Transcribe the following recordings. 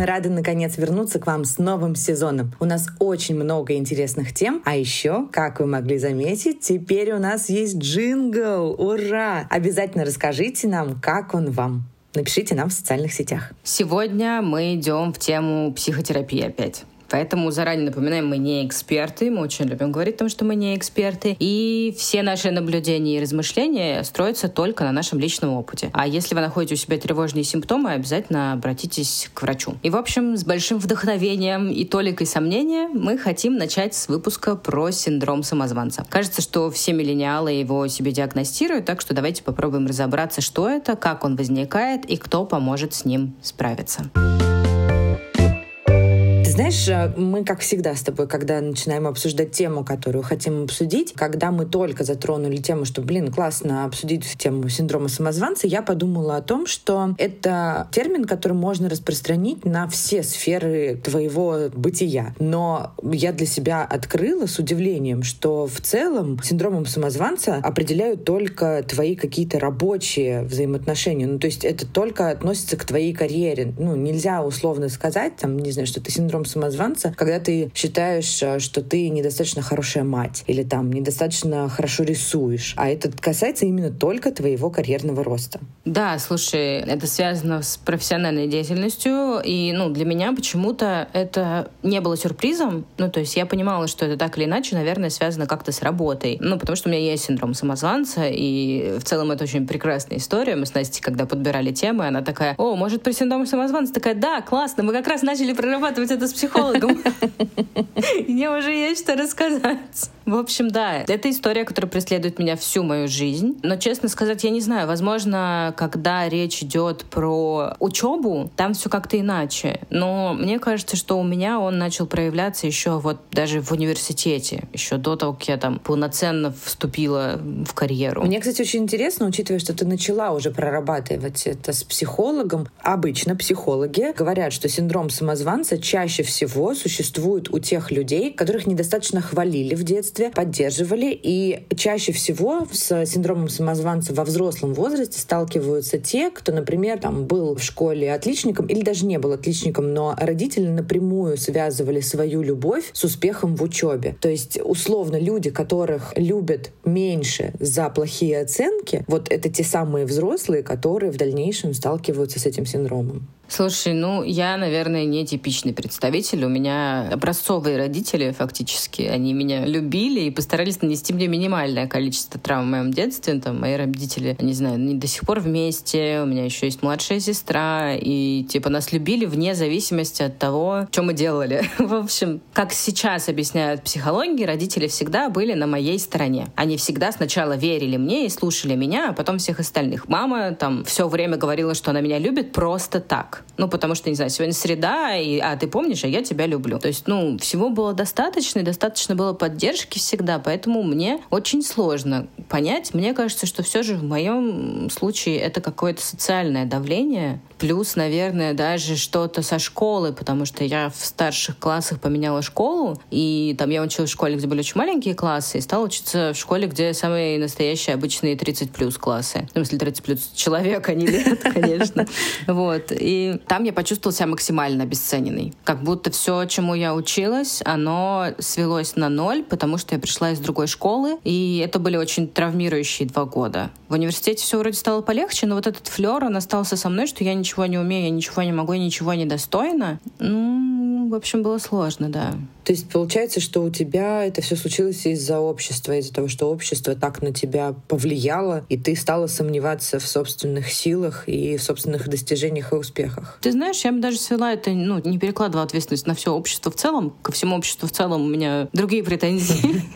Мы рады наконец вернуться к вам с новым сезоном. У нас очень много интересных тем, а еще, как вы могли заметить, теперь у нас есть джингл. Ура! Обязательно расскажите нам, как он вам. Напишите нам в социальных сетях. Сегодня мы идем в тему психотерапии опять. Поэтому заранее напоминаем, мы не эксперты, мы очень любим говорить о том, что мы не эксперты, и все наши наблюдения и размышления строятся только на нашем личном опыте. А если вы находите у себя тревожные симптомы, обязательно обратитесь к врачу. И, в общем, с большим вдохновением и толикой сомнения мы хотим начать с выпуска про синдром самозванца. Кажется, что все миллениалы его себе диагностируют, так что давайте попробуем разобраться, что это, как он возникает и кто поможет с ним справиться знаешь, э, мы, как всегда с тобой, когда начинаем обсуждать тему, которую хотим обсудить, когда мы только затронули тему, что, блин, классно обсудить тему синдрома самозванца, я подумала о том, что это термин, который можно распространить на все сферы твоего бытия. Но я для себя открыла с удивлением, что в целом синдромом самозванца определяют только твои какие-то рабочие взаимоотношения. Ну, то есть это только относится к твоей карьере. Ну, нельзя условно сказать, там, не знаю, что ты синдром самозванца, когда ты считаешь, э, что ты недостаточно хорошая мать или там недостаточно хорошо рисуешь. А это касается именно только твоего карьерного роста. Да, слушай, это связано с профессиональной деятельностью. И ну, для меня почему-то это не было сюрпризом. Ну, то есть я понимала, что это так или иначе, наверное, связано как-то с работой. Ну, потому что у меня есть синдром самозванца, и в целом это очень прекрасная история. Мы с Настей, когда подбирали темы, она такая, о, может, про синдром самозванца? Такая, да, классно, мы как раз начали прорабатывать это с психологом. Мне уже есть что рассказать. В общем, да, это история, которая преследует меня всю мою жизнь. Но, честно сказать, я не знаю, возможно, когда речь идет про учебу, там все как-то иначе. Но мне кажется, что у меня он начал проявляться еще вот даже в университете, еще до того, как я там полноценно вступила в карьеру. Мне, кстати, очень интересно, учитывая, что ты начала уже прорабатывать это с психологом. Обычно психологи говорят, что синдром самозванца чаще всего существует у тех людей, которых недостаточно хвалили в детстве поддерживали. И чаще всего с синдромом самозванца во взрослом возрасте сталкиваются те, кто, например, там, был в школе отличником или даже не был отличником, но родители напрямую связывали свою любовь с успехом в учебе. То есть, условно, люди, которых любят меньше за плохие оценки, вот это те самые взрослые, которые в дальнейшем сталкиваются с этим синдромом. Слушай, ну я, наверное, не типичный представитель. У меня образцовые родители фактически. Они меня любили и постарались нанести мне минимальное количество травм в моем детстве. Там мои родители, не знаю, они до сих пор вместе. У меня еще есть младшая сестра. И типа нас любили вне зависимости от того, что мы делали. в общем, как сейчас объясняют психологи, родители всегда были на моей стороне. Они всегда сначала верили мне и слушали меня, а потом всех остальных. Мама там все время говорила, что она меня любит просто так. Ну, потому что, не знаю, сегодня среда, и, а ты помнишь, а я тебя люблю. То есть, ну, всего было достаточно, и достаточно было поддержки всегда, поэтому мне очень сложно понять. Мне кажется, что все же в моем случае это какое-то социальное давление, плюс, наверное, даже что-то со школы, потому что я в старших классах поменяла школу, и там я училась в школе, где были очень маленькие классы, и стала учиться в школе, где самые настоящие обычные 30 плюс классы. Ну, если 30 плюс человек, а не лет, конечно. Вот. И там я почувствовала себя максимально обесцененной. Как будто все, чему я училась, оно свелось на ноль, потому что я пришла из другой школы, и это были очень травмирующие два года. В университете все вроде стало полегче, но вот этот флер, он остался со мной, что я ничего не умею, я ничего не могу, я ничего не достойна. Ну, в общем, было сложно, да. То есть получается, что у тебя это все случилось из-за общества, из-за того, что общество так на тебя повлияло, и ты стала сомневаться в собственных силах и в собственных достижениях и успехах. Ты знаешь, я бы даже свела это, ну, не перекладывала ответственность на все общество в целом. Ко всему обществу в целом у меня другие претензии.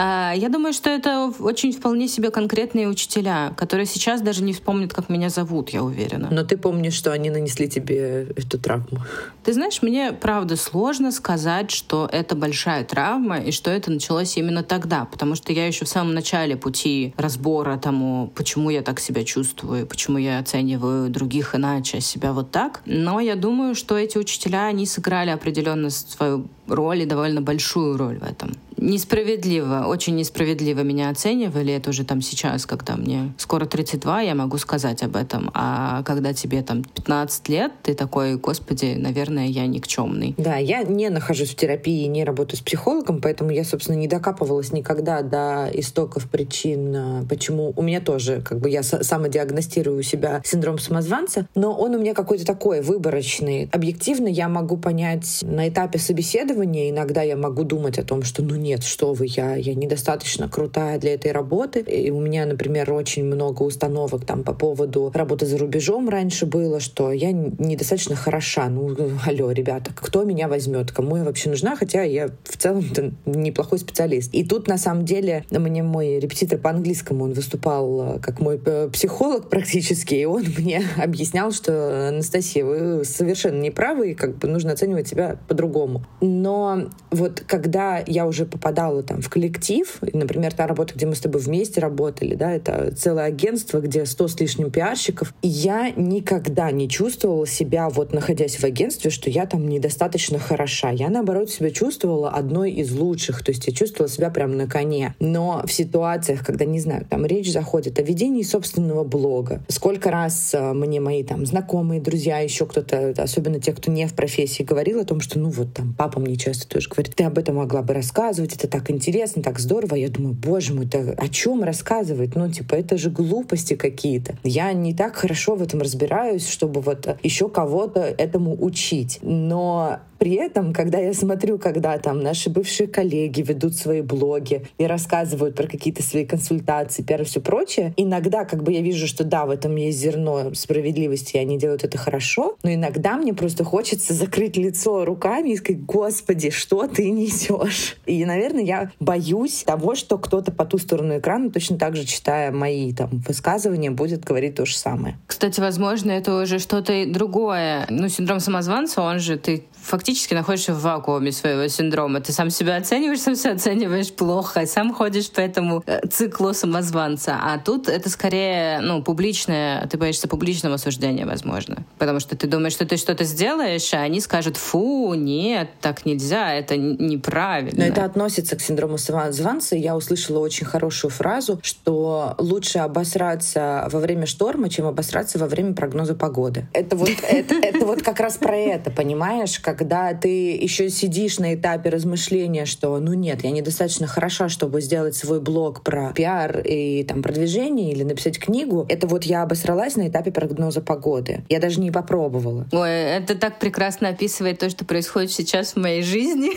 А, я думаю, что это очень вполне себе конкретные учителя, которые сейчас даже не вспомнят, как меня зовут, я уверена. Но ты помнишь, что они нанесли тебе эту травму? Ты знаешь, мне правда сложно сказать, что это большая травма и что это началось именно тогда, потому что я еще в самом начале пути разбора тому, почему я так себя чувствую, почему я оцениваю других иначе, а себя вот так. Но я думаю, что эти учителя, они сыграли определенно свою роль и довольно большую роль в этом. Несправедливо, очень несправедливо меня оценивали. Это уже там сейчас, когда мне скоро 32, я могу сказать об этом. А когда тебе там 15 лет, ты такой, господи, наверное, я никчемный. Да, я не нахожусь в терапии, не работаю с психологом, поэтому я, собственно, не докапывалась никогда до истоков причин, э, почему у меня тоже, как бы я самодиагностирую себя синдром самозванца, но он у меня какой-то такой выборочный. Объективно я могу понять на этапе собеседования, иногда я могу думать о том, что ну нет, что вы, я, я недостаточно крутая для этой работы. И у меня, например, очень много установок там по поводу работы за рубежом раньше было, что я недостаточно хороша. Ну, алло, ребята, кто меня возьмет? Кому я вообще нужна? Хотя я в целом-то неплохой специалист. И тут, на самом деле, мне мой репетитор по английскому, он выступал э, как мой э, психолог практически, и он мне объяснял, что, Анастасия, вы совершенно не правы, и как бы нужно оценивать себя по-другому. Но вот когда я уже попадала там в коллектив, например, та работа, где мы с тобой вместе работали, да, это целое агентство, где 100 с лишним пиарщиков, я никогда не чувствовала себя, вот находясь в агентстве, что я там недостаточно хороша. Я, наоборот, себя чувствовала одной из лучших, то есть я чувствовала себя прям на коне. Но в ситуациях, когда, не знаю, там речь заходит о ведении собственного блога, сколько раз э, мне мои там знакомые, друзья, еще кто-то, особенно те, кто не в профессии, говорил о том, что, ну вот там папа мне часто тоже говорит, ты об этом могла бы рассказывать, это так интересно, так здорово. Я думаю, боже мой, да о чем рассказывать? Ну, типа, это же глупости какие-то. Я не так хорошо в этом разбираюсь, чтобы вот еще кого-то этому учить. Но при этом, когда я смотрю, когда там наши бывшие коллеги ведут свои блоги и рассказывают про какие-то свои консультации, пиар все прочее, иногда как бы я вижу, что да, в этом есть зерно справедливости, и они делают это хорошо, но иногда мне просто хочется закрыть лицо руками и сказать, господи, что ты несешь? И, наверное, я боюсь того, что кто-то по ту сторону экрана, точно так же читая мои там высказывания, будет говорить то же самое. Кстати, возможно, это уже что-то другое. Ну, синдром самозванца, он же, ты фактически находишься в вакууме своего синдрома. Ты сам себя оцениваешь, сам себя оцениваешь плохо, сам ходишь по этому э, циклу самозванца. А тут это скорее, ну, публичное, ты боишься публичного осуждения, возможно. Потому что ты думаешь, что ты что-то сделаешь, а они скажут, фу, нет, так нельзя, это неправильно. Но это относится к синдрому самозванца. Я услышала очень хорошую фразу, что лучше обосраться во время шторма, чем обосраться во время прогноза погоды. Это вот, это, это вот как раз про это, понимаешь? Как когда ты еще сидишь на этапе размышления, что ну нет, я недостаточно хороша, чтобы сделать свой блог про пиар и там продвижение или написать книгу, это вот я обосралась на этапе прогноза погоды. Я даже не попробовала. Ой, это так прекрасно описывает то, что происходит сейчас в моей жизни.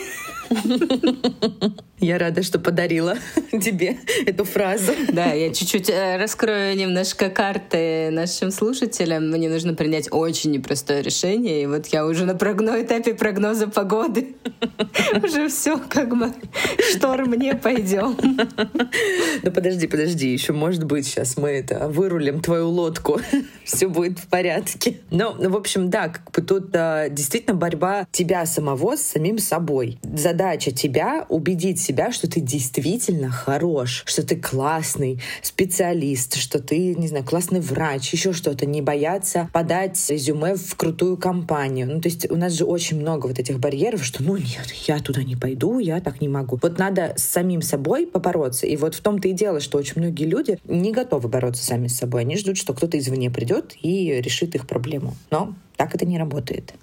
Я рада, что подарила тебе эту фразу. Да, я чуть-чуть э, раскрою немножко карты нашим слушателям. Мне нужно принять очень непростое решение. И вот я уже на прогно этапе прогноза погоды. Уже все, как бы шторм не пойдем. Да подожди, подожди, еще может быть сейчас мы это вырулим твою лодку. Все будет в порядке. Ну, в общем, да, как бы тут действительно борьба тебя самого с самим собой. Задача тебя убедить себя себя, что ты действительно хорош, что ты классный специалист, что ты, не знаю, классный врач, еще что-то. Не бояться подать резюме в крутую компанию. Ну, то есть у нас же очень много вот этих барьеров, что ну нет, я туда не пойду, я так не могу. Вот надо с самим собой побороться. И вот в том-то и дело, что очень многие люди не готовы бороться сами с собой. Они ждут, что кто-то извне придет и решит их проблему. Но так это не работает.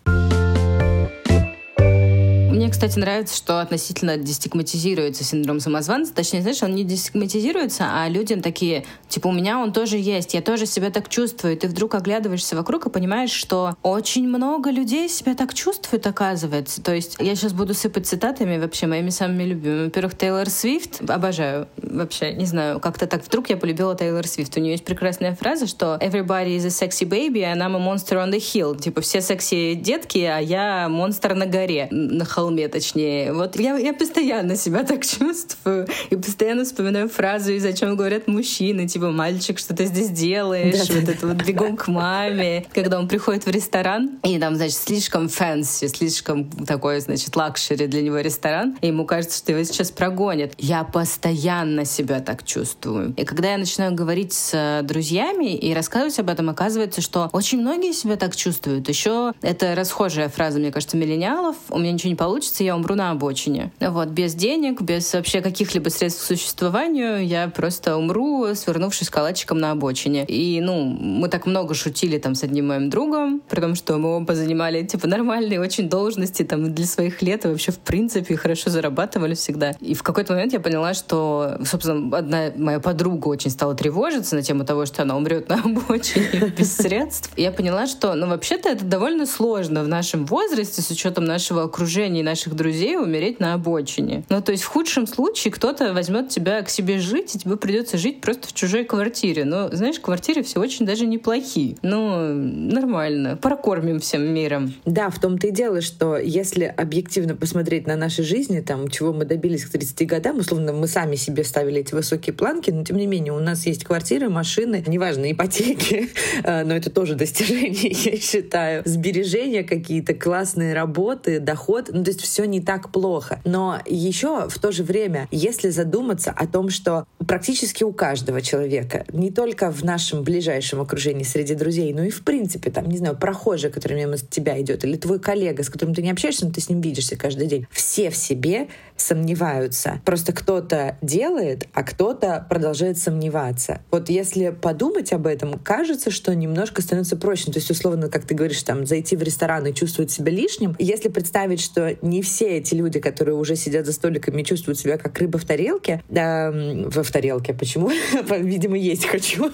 Кстати, нравится, что относительно дестигматизируется синдром самозванца. Точнее, знаешь, он не дестигматизируется, а людям такие, типа, у меня он тоже есть, я тоже себя так чувствую. И ты вдруг оглядываешься вокруг и понимаешь, что очень много людей себя так чувствуют, оказывается. То есть я сейчас буду сыпать цитатами вообще моими самыми любимыми. Во-первых, Тейлор Свифт. Обожаю. Вообще, не знаю, как-то так вдруг я полюбила Тейлор Свифт. У нее есть прекрасная фраза, что everybody is a sexy baby, and I'm a monster on the hill. Типа, все секси детки, а я монстр на горе, на холме холме, точнее. Вот я, я постоянно себя так чувствую и постоянно вспоминаю фразу, из-за чем говорят мужчины, типа, мальчик, что ты здесь делаешь, да, вот да, это да. вот бегом к маме. Когда он приходит в ресторан, и там, значит, слишком fancy, слишком такой, значит, luxury для него ресторан, и ему кажется, что его сейчас прогонят. Я постоянно себя так чувствую. И когда я начинаю говорить с друзьями и рассказывать об этом, оказывается, что очень многие себя так чувствуют. Еще это расхожая фраза, мне кажется, миллениалов. У меня ничего не получится, получится, я умру на обочине. Вот, без денег, без вообще каких-либо средств к существованию, я просто умру, свернувшись калачиком на обочине. И, ну, мы так много шутили там с одним моим другом, при том, что мы оба занимали, типа, нормальные очень должности там для своих лет, и вообще, в принципе, хорошо зарабатывали всегда. И в какой-то момент я поняла, что, собственно, одна моя подруга очень стала тревожиться на тему того, что она умрет на обочине без средств. Я поняла, что, ну, вообще-то это довольно сложно в нашем возрасте, с учетом нашего окружения и наших друзей, умереть на обочине. Ну, то есть в худшем случае кто-то возьмет тебя к себе жить, и тебе придется жить просто в чужой квартире. Но, знаешь, квартиры все очень даже неплохие. Ну, нормально. Прокормим всем миром. Да, в том-то и дело, что если объективно посмотреть на наши жизни, там, чего мы добились к 30 годам, условно, мы сами себе ставили эти высокие планки, но тем не менее у нас есть квартиры, машины, неважно, ипотеки, э, но это тоже достижение, я считаю, сбережения какие-то, классные работы, доход, ну то есть все не так плохо. Но еще в то же время, если задуматься о том, что практически у каждого человека, не только в нашем ближайшем окружении среди друзей, но и в принципе, там, не знаю, прохожий, который мимо тебя идет, или твой коллега, с которым ты не общаешься, но ты с ним видишься каждый день, все в себе сомневаются. Просто кто-то делает, а кто-то продолжает сомневаться. Вот если подумать об этом, кажется, что немножко становится проще. То есть, условно, как ты говоришь, там, зайти в ресторан и чувствовать себя лишним. Если представить, что не все эти люди, которые уже сидят за столиками, чувствуют себя как рыба в тарелке, да, в, в тарелке, почему? Видимо, есть хочу.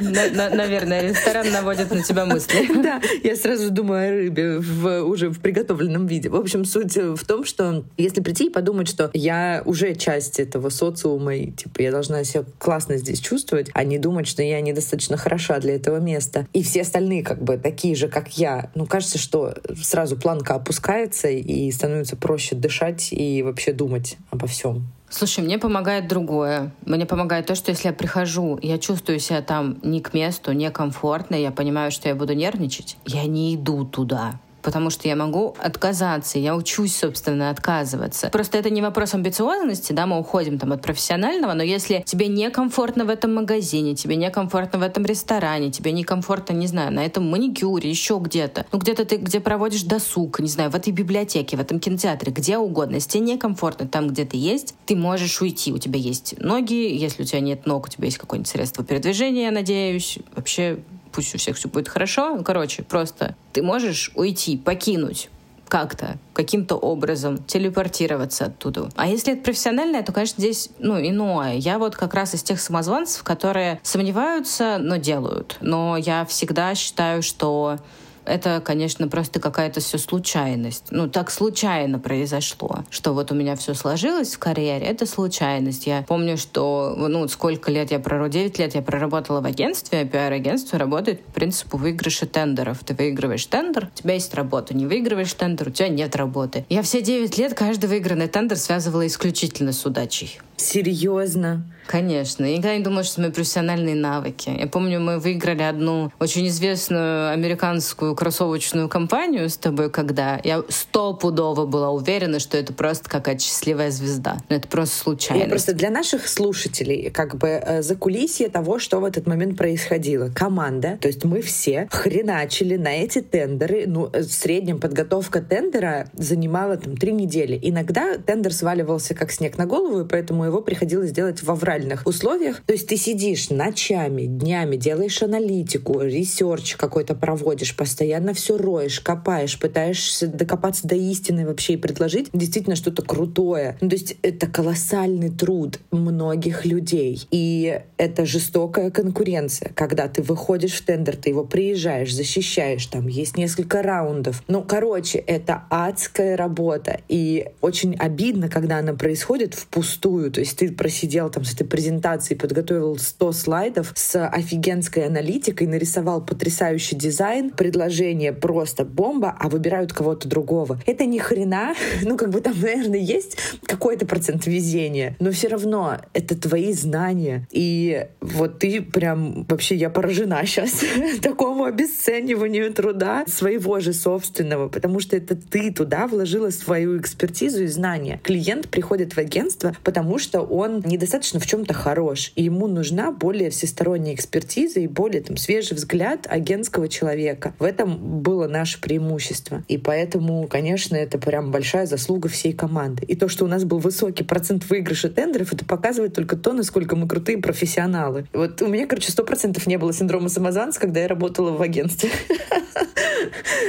Наверное, ресторан наводит на тебя мысли. Да, я сразу думаю о рыбе в, уже в приготовленном виде. В общем, суть в том, что если прийти и подумать, что я уже часть этого социума, и типа я должна себя классно здесь чувствовать, а не думать, что я недостаточно хороша для этого места. И все остальные как бы такие же, как я. Ну, кажется, что сразу планка опускается и становится проще дышать и вообще думать обо всем. Слушай, мне помогает другое. Мне помогает то, что если я прихожу, я чувствую себя там не к месту, некомфортно, я понимаю, что я буду нервничать, я не иду туда потому что я могу отказаться, я учусь, собственно, отказываться. Просто это не вопрос амбициозности, да, мы уходим там от профессионального, но если тебе некомфортно в этом магазине, тебе некомфортно в этом ресторане, тебе некомфортно, не знаю, на этом маникюре, еще где-то, ну где-то ты, где проводишь досуг, не знаю, в этой библиотеке, в этом кинотеатре, где угодно, если тебе некомфортно там, где ты есть, ты можешь уйти, у тебя есть ноги, если у тебя нет ног, у тебя есть какое-нибудь средство передвижения, надеюсь, вообще пусть у всех все будет хорошо. Короче, просто ты можешь уйти, покинуть как-то, каким-то образом телепортироваться оттуда. А если это профессиональное, то, конечно, здесь, ну, иное. Я вот как раз из тех самозванцев, которые сомневаются, но делают. Но я всегда считаю, что это, конечно, просто какая-то все случайность. Ну, так случайно произошло, что вот у меня все сложилось в карьере, это случайность. Я помню, что, ну, сколько лет я проработала, 9 лет я проработала в агентстве, а пиар-агентство работает по принципу выигрыша тендеров. Ты выигрываешь тендер, у тебя есть работа, не выигрываешь тендер, у тебя нет работы. Я все 9 лет каждый выигранный тендер связывала исключительно с удачей. Серьезно? Конечно. Я никогда не думала, что это мои профессиональные навыки. Я помню, мы выиграли одну очень известную американскую кроссовочную компанию с тобой, когда я стопудово была уверена, что это просто какая-то счастливая звезда. Но это просто случайно. Я просто для наших слушателей как бы э, за кулисье того, что в этот момент происходило. Команда, то есть мы все хреначили на эти тендеры. Ну, э, в среднем подготовка тендера занимала там три недели. Иногда тендер сваливался как снег на голову, и поэтому его приходилось делать в авральных условиях. То есть ты сидишь ночами, днями, делаешь аналитику, research какой-то проводишь, постоянно все роешь, копаешь, пытаешься докопаться до истины вообще и предложить действительно что-то крутое. Ну, то есть это колоссальный труд многих людей. И это жестокая конкуренция, когда ты выходишь в тендер, ты его приезжаешь, защищаешь, там есть несколько раундов. Ну, короче, это адская работа. И очень обидно, когда она происходит впустую. То есть ты просидел там с этой презентацией, подготовил 100 слайдов с офигенской аналитикой, нарисовал потрясающий дизайн, предложение просто бомба, а выбирают кого-то другого. Это ни хрена, ну как бы там, наверное, есть какой-то процент везения, но все равно это твои знания. И вот ты прям, вообще я поражена сейчас такому обесцениванию труда своего же собственного, потому что это ты туда вложила свою экспертизу и знания. Клиент приходит в агентство, потому что он недостаточно в чем-то хорош, и ему нужна более всесторонняя экспертиза и более там, свежий взгляд агентского человека. В этом было наше преимущество. И поэтому, конечно, это прям большая заслуга всей команды. И то, что у нас был высокий процент выигрыша тендеров, это показывает только то, насколько мы крутые профессионалы. Вот у меня, короче, сто процентов не было синдрома самозванца, когда я работала в агентстве.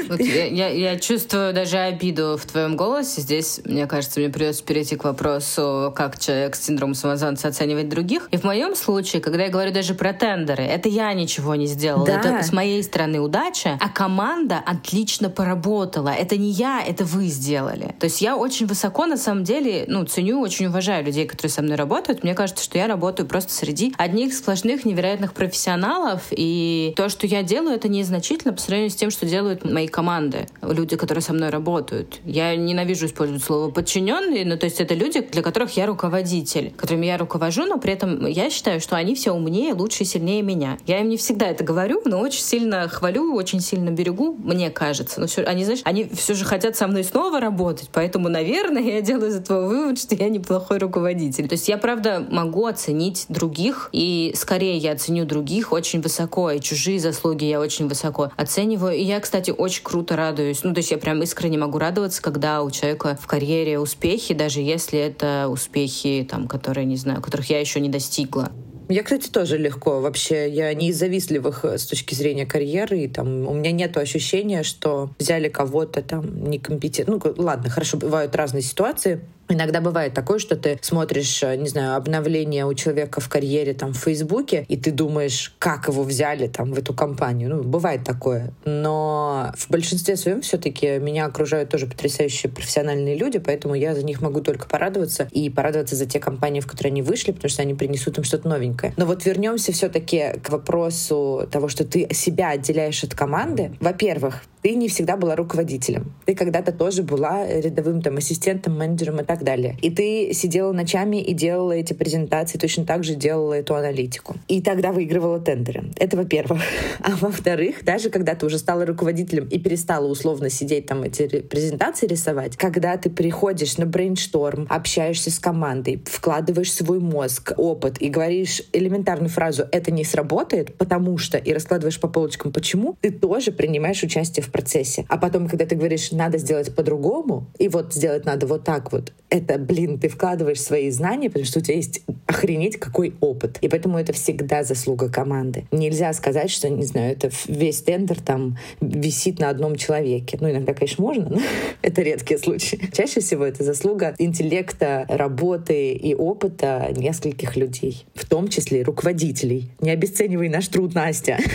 Вот я, я, я чувствую даже обиду в твоем голосе. Здесь, мне кажется, мне придется перейти к вопросу, как человек с синдромом самозванца оценивает других. И в моем случае, когда я говорю даже про тендеры, это я ничего не сделала. Да. Это с моей стороны удача, а команда отлично поработала. Это не я, это вы сделали. То есть я очень высоко, на самом деле, ну, ценю, очень уважаю людей, которые со мной работают. Мне кажется, что я работаю просто среди одних сплошных невероятных профессионалов, и то, что я делаю, это незначительно по сравнению с тем, что делают мои команды, люди, которые со мной работают. Я ненавижу использовать слово подчиненные, но то есть это люди, для которых я руководитель, которыми я руковожу, но при этом я считаю, что они все умнее, лучше и сильнее меня. Я им не всегда это говорю, но очень сильно хвалю, очень сильно берегу, мне кажется. Но все, они, знаешь, они все же хотят со мной снова работать, поэтому, наверное, я делаю из этого вывод, что я неплохой руководитель. То есть я, правда, могу оценить других, и скорее я оценю других очень высоко, и чужие заслуги я очень высоко оцениваю. И я, кстати, очень круто радуюсь. Ну, то есть я прям искренне могу радоваться, когда у человека в карьере успехи, даже если это успехи, там, которые, не знаю, которых я еще не достигла. Я, кстати, тоже легко. Вообще, я не из завистливых э, с точки зрения карьеры. И, там, у меня нет ощущения, что взяли кого-то там некомпетентно. Ну, ладно, хорошо, бывают разные ситуации. Иногда бывает такое, что ты смотришь, э, не знаю, обновление у человека в карьере там в Фейсбуке, и ты думаешь, как его взяли там в эту компанию. Ну, бывает такое. Но в большинстве своем все-таки меня окружают тоже потрясающие профессиональные люди, поэтому я за них могу только порадоваться и порадоваться за те компании, в которые они вышли, потому что они принесут им что-то новенькое. Но вот вернемся все-таки к вопросу того, что ты себя отделяешь от команды. Во-первых, ты не всегда была руководителем. Ты когда-то тоже была рядовым там ассистентом, менеджером и так далее. И ты сидела ночами и делала эти презентации, точно так же делала эту аналитику. И тогда выигрывала тендеры. Это во-первых. А во-вторых, даже когда ты уже стала руководителем и перестала условно сидеть там эти презентации рисовать, когда ты приходишь на brainstorm, общаешься с командой, вкладываешь свой мозг, опыт и говоришь элементарную фразу «это не сработает, потому что» и раскладываешь по полочкам «почему», ты тоже принимаешь участие в процессе. А потом, когда ты говоришь, надо сделать по-другому, и вот сделать надо вот так вот, это, блин, ты вкладываешь свои знания, потому что у тебя есть охренеть какой опыт. И поэтому это всегда заслуга команды. Нельзя сказать, что, не знаю, это весь тендер там висит на одном человеке. Ну, иногда, конечно, можно, но это редкие случаи. Чаще всего это заслуга интеллекта, работы и опыта нескольких людей, в том числе руководителей. Не обесценивай наш труд, Настя.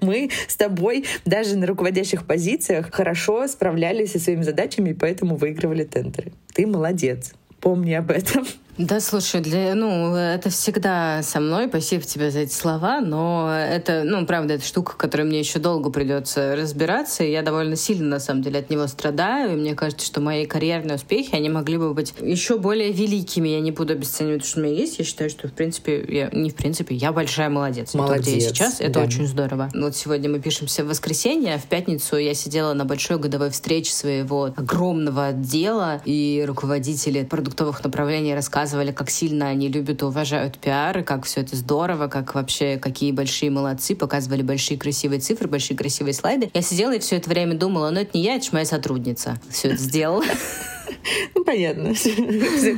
Мы с тобой даже на руководящих позициях хорошо справлялись со своими задачами и поэтому выигрывали тендеры. Ты молодец. Помни об этом. Да, слушай, для, ну, это всегда со мной, спасибо тебе за эти слова, но это, ну, правда, это штука, которой мне еще долго придется разбираться, и я довольно сильно, на самом деле, от него страдаю, и мне кажется, что мои карьерные успехи, они могли бы быть еще более великими, я не буду обесценивать, что у меня есть, я считаю, что, в принципе, я, не в принципе, я большая молодец. Молодец. То, где я сейчас, это да. очень здорово. Вот сегодня мы пишемся в воскресенье, а в пятницу я сидела на большой годовой встрече своего огромного отдела, и руководители продуктовых направлений рассказывали, рассказывали, как сильно они любят и уважают пиар, как все это здорово, как вообще, какие большие молодцы, показывали большие красивые цифры, большие красивые слайды. Я сидела и все это время думала, ну это не я, это моя сотрудница все это сделала. Ну, понятно.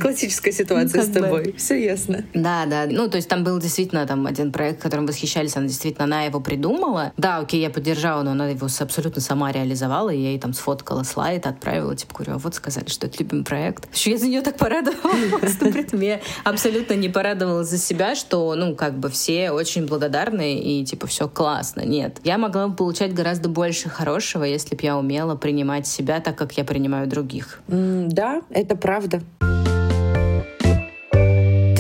Классическая ситуация ну, с тобой. Бы. Все ясно. Да, да. Ну, то есть там был действительно там один проект, которым восхищались, она действительно, она его придумала. Да, окей, я поддержала, но она его абсолютно сама реализовала, и я ей там сфоткала слайд, отправила, типа, говорю, а вот сказали, что это любимый проект. Что я за нее так порадовалась. Я абсолютно не порадовалась за себя, что, ну, как бы все очень благодарны, и, типа, все классно. Нет. Я могла бы получать гораздо больше хорошего, если бы я умела принимать себя так, как я принимаю других. Да, это правда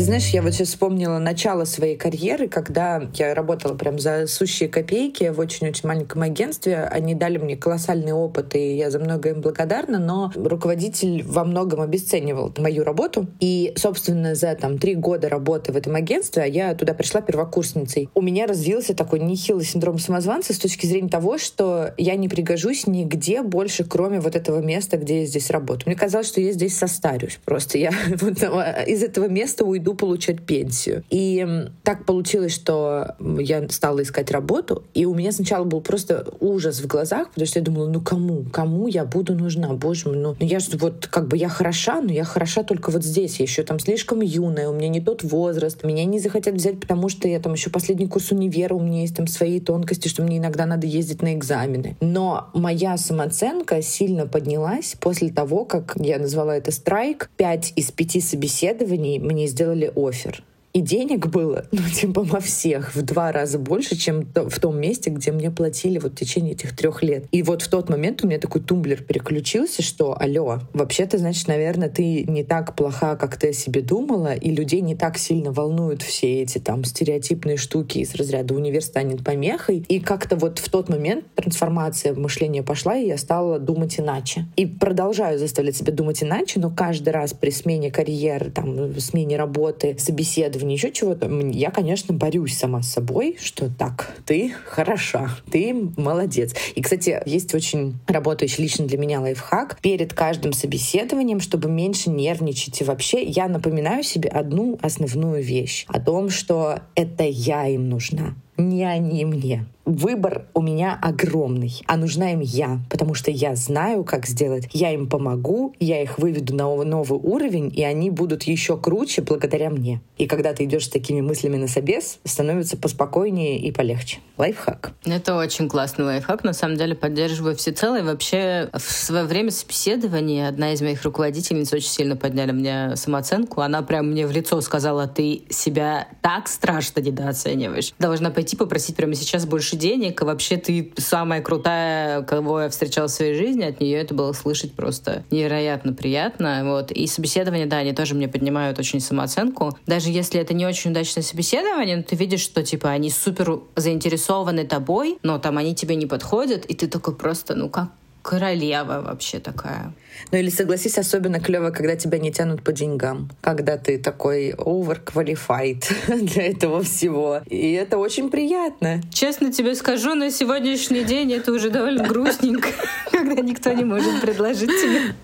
знаешь, я вот сейчас вспомнила начало своей карьеры, когда я работала прям за сущие копейки в очень-очень маленьком агентстве. Они дали мне колоссальный опыт, и я за многое им благодарна, но руководитель во многом обесценивал мою работу. И, собственно, за там три года работы в этом агентстве, а я туда пришла первокурсницей, у меня развился такой нехилый синдром самозванца с точки зрения того, что я не пригожусь нигде больше, кроме вот этого места, где я здесь работаю. Мне казалось, что я здесь состарюсь. Просто я вот, из этого места уйду получать пенсию. И так получилось, что я стала искать работу, и у меня сначала был просто ужас в глазах, потому что я думала, ну кому? Кому я буду нужна? Боже мой, ну, ну я же вот как бы я хороша, но я хороша только вот здесь. Я еще там слишком юная, у меня не тот возраст, меня не захотят взять, потому что я там еще последний курс универа, у меня есть там свои тонкости, что мне иногда надо ездить на экзамены. Но моя самооценка сильно поднялась после того, как я назвала это страйк. Пять из пяти собеседований мне сделали офер. И денег было, ну, типа, во всех в два раза больше, чем в том месте, где мне платили вот в течение этих трех лет. И вот в тот момент у меня такой тумблер переключился, что, алло, вообще-то, значит, наверное, ты не так плоха, как ты о себе думала, и людей не так сильно волнуют все эти там стереотипные штуки из разряда универ станет помехой. И как-то вот в тот момент трансформация мышления пошла, и я стала думать иначе. И продолжаю заставлять себя думать иначе, но каждый раз при смене карьеры, там, смене работы, собеседований, исследований, еще чего-то, я, конечно, борюсь сама с собой, что так, ты хороша, ты молодец. И, кстати, есть очень работающий лично для меня лайфхак. Перед каждым собеседованием, чтобы меньше нервничать и вообще, я напоминаю себе одну основную вещь о том, что это я им нужна не они мне. Выбор у меня огромный, а нужна им я, потому что я знаю, как сделать. Я им помогу, я их выведу на новый уровень, и они будут еще круче благодаря мне. И когда ты идешь с такими мыслями на собес, становится поспокойнее и полегче. Лайфхак. Это очень классный лайфхак. На самом деле поддерживаю всецело. И вообще в свое время собеседования одна из моих руководительниц очень сильно подняли мне самооценку. Она прям мне в лицо сказала, ты себя так страшно недооцениваешь. Должна пойти попросить прямо сейчас больше денег, и вообще ты самая крутая, кого я встречала в своей жизни, от нее это было слышать просто невероятно приятно. Вот. И собеседование, да, они тоже мне поднимают очень самооценку. Даже если это не очень удачное собеседование, но ты видишь, что типа они супер заинтересованы тобой, но там они тебе не подходят, и ты такой просто, ну как королева вообще такая. Ну или согласись, особенно клево, когда тебя не тянут по деньгам, когда ты такой overqualified для этого всего. И это очень приятно. Честно тебе скажу, на сегодняшний день это уже довольно грустненько, когда никто не может предложить тебе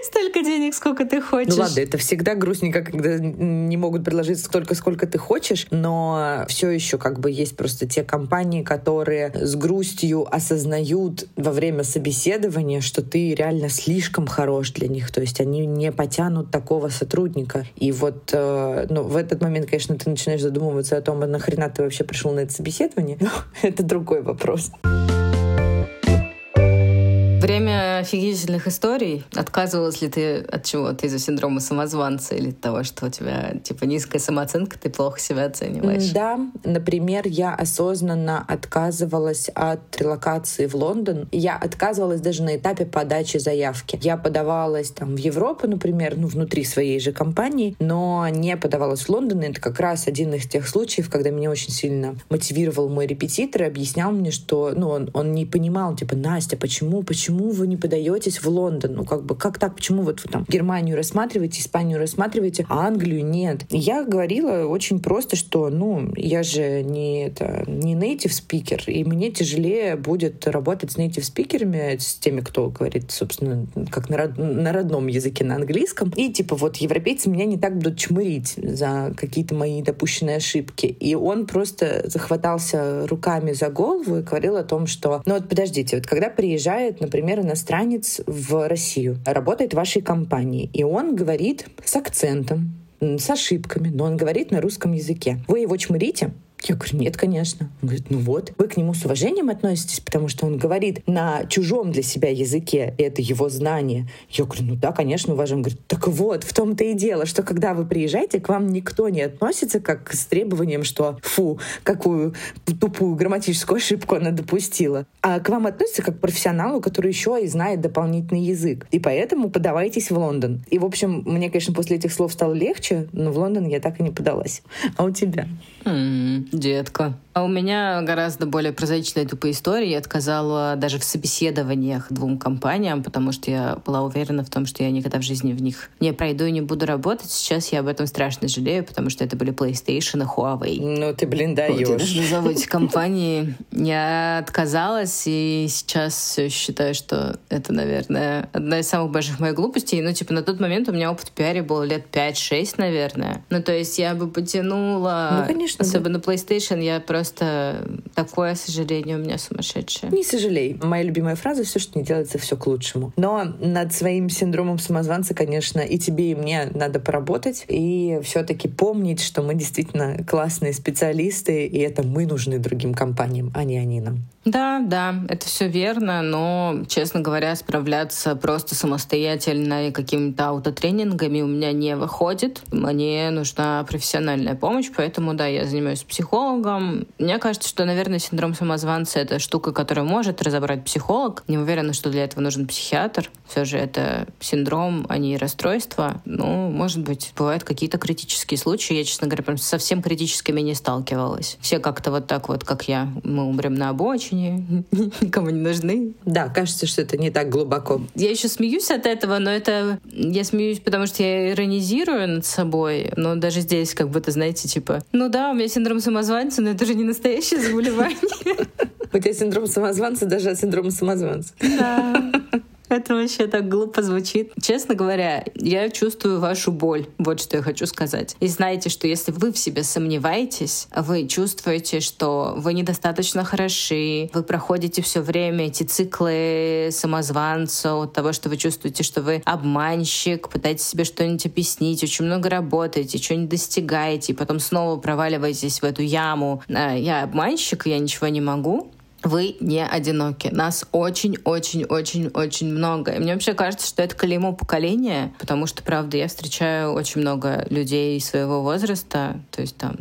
столько денег, сколько ты хочешь. Ну ладно, это всегда грустненько, когда не могут предложить столько, сколько ты хочешь, но все еще как бы есть просто те компании, которые с грустью осознают во время собеседования, что ты реально слишком хорош для них, то есть они не потянут такого сотрудника. И вот э, ну, в этот момент, конечно, ты начинаешь задумываться о том, а нахрена ты вообще пришел на это собеседование, но это другой вопрос. Время офигительных историй. Отказывалась ли ты от чего-то из-за синдрома самозванца или того, что у тебя типа низкая самооценка, ты плохо себя оцениваешь? Да, например, я осознанно отказывалась от релокации в Лондон. Я отказывалась даже на этапе подачи заявки. Я подавалась там в Европу, например, ну внутри своей же компании, но не подавалась в Лондон. И это как раз один из тех случаев, когда меня очень сильно мотивировал мой репетитор и объяснял мне, что ну он, он не понимал, типа Настя, почему, почему почему вы не подаетесь в Лондон? Ну, как бы, как так? Почему вот вы там Германию рассматриваете, Испанию рассматриваете, а Англию нет? я говорила очень просто, что, ну, я же не, это, не native speaker, и мне тяжелее будет работать с native спикерами, с теми, кто говорит, собственно, как на, род, на родном языке, на английском. И, типа, вот европейцы меня не так будут чмырить за какие-то мои допущенные ошибки. И он просто захватался руками за голову и говорил о том, что, ну вот подождите, вот когда приезжает, например, например, иностранец в Россию, работает в вашей компании, и он говорит с акцентом, с ошибками, но он говорит на русском языке. Вы его чмырите, я говорю, нет, конечно. Он говорит, ну вот, вы к нему с уважением относитесь, потому что он говорит на чужом для себя языке, и это его знание. Я говорю, ну да, конечно, уважаем. Он говорит, так вот, в том-то и дело, что когда вы приезжаете, к вам никто не относится как с требованием, что фу, какую тупую грамматическую ошибку она допустила, а к вам относятся как к профессионалу, который еще и знает дополнительный язык. И поэтому подавайтесь в Лондон. И, в общем, мне, конечно, после этих слов стало легче, но в Лондон я так и не подалась. А у тебя? Mm, детка. А у меня гораздо более прозаичная тупая история. Я отказала даже в собеседованиях двум компаниям, потому что я была уверена в том, что я никогда в жизни в них не пройду и не буду работать. Сейчас я об этом страшно жалею, потому что это были PlayStation и Huawei. Ну ты, блин, даешь. Вот, назову эти компании. Я отказалась, и сейчас все считаю, что это, наверное, одна из самых больших моих глупостей. Ну, типа, на тот момент у меня опыт в пиаре был лет 5-6, наверное. Ну, то есть я бы потянула... Ну, конечно. Особенно да. PlayStation, я просто... Такое сожаление у меня сумасшедшее. Не сожалей. Моя любимая фраза «все, что не делается, все к лучшему». Но над своим синдромом самозванца, конечно, и тебе, и мне надо поработать, и все-таки помнить, что мы действительно классные специалисты, и это мы нужны другим компаниям, а не они нам. Да, да, это все верно, но, честно говоря, справляться просто самостоятельно и какими-то аутотренингами у меня не выходит. Мне нужна профессиональная помощь, поэтому, да, я занимаюсь психологом. Мне кажется, что, наверное, синдром самозванца — это штука, которую может разобрать психолог. Не уверена, что для этого нужен психиатр. Все же это синдром, а не расстройство. Ну, может быть, бывают какие-то критические случаи. Я, честно говоря, прям совсем критическими не сталкивалась. Все как-то вот так вот, как я, мы умрем на обочине, никому не нужны. Да, кажется, что это не так глубоко. Я еще смеюсь от этого, но это... Я смеюсь, потому что я иронизирую над собой, но даже здесь как будто, знаете, типа, ну да, у меня синдром самозванца, но это же не настоящее заболевание. У тебя синдром самозванца даже от синдрома самозванца. Да. Это вообще так глупо звучит. Честно говоря, я чувствую вашу боль. Вот что я хочу сказать. И знаете, что если вы в себе сомневаетесь, вы чувствуете, что вы недостаточно хороши, вы проходите все время эти циклы самозванца, от того, что вы чувствуете, что вы обманщик, пытаетесь себе что-нибудь объяснить, очень много работаете, что-нибудь достигаете, и потом снова проваливаетесь в эту яму. «А, я обманщик, я ничего не могу вы не одиноки. Нас очень-очень-очень-очень много. И мне вообще кажется, что это клеймо поколения, потому что, правда, я встречаю очень много людей своего возраста, то есть там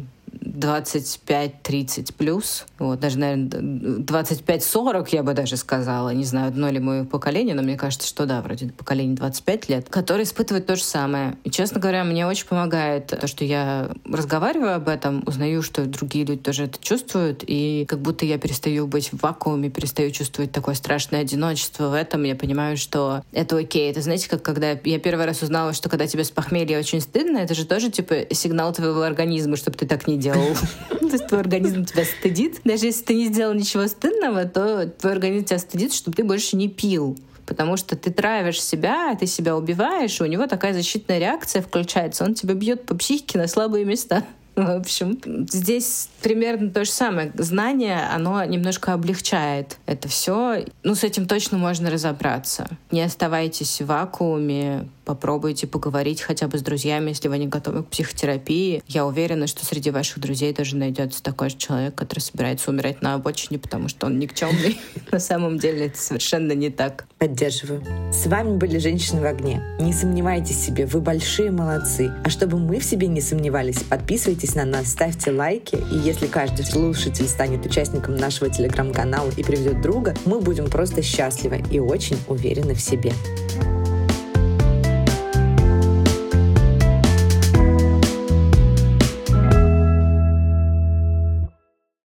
25-30 плюс, вот, даже, наверное, 25-40, я бы даже сказала, не знаю, одно ли мое поколение, но мне кажется, что да, вроде поколение 25 лет, которые испытывают то же самое. И, честно говоря, мне очень помогает то, что я разговариваю об этом, узнаю, что другие люди тоже это чувствуют, и как будто я перестаю быть в вакууме, перестаю чувствовать такое страшное одиночество в этом, я понимаю, что это окей. Это, знаете, как когда я первый раз узнала, что когда тебе с похмелья очень стыдно, это же тоже, типа, сигнал твоего организма, чтобы ты так не делал. То есть твой организм тебя стыдит. Даже если ты не сделал ничего стыдного, то твой организм тебя стыдит, чтобы ты больше не пил потому что ты травишь себя, ты себя убиваешь, и у него такая защитная реакция включается, он тебя бьет по психике на слабые места. В общем, здесь примерно то же самое. Знание, оно немножко облегчает это все. Ну, с этим точно можно разобраться. Не оставайтесь в вакууме, попробуйте поговорить хотя бы с друзьями, если вы не готовы к психотерапии. Я уверена, что среди ваших друзей тоже найдется такой же человек, который собирается умирать на обочине, потому что он никчемный. На самом деле это совершенно не так. Поддерживаю. С вами были «Женщины в огне». Не сомневайтесь в себе, вы большие молодцы. А чтобы мы в себе не сомневались, подписывайтесь на нас, ставьте лайки. И если каждый слушатель станет участником нашего телеграм-канала и приведет друга, мы будем просто счастливы и очень уверены в себе.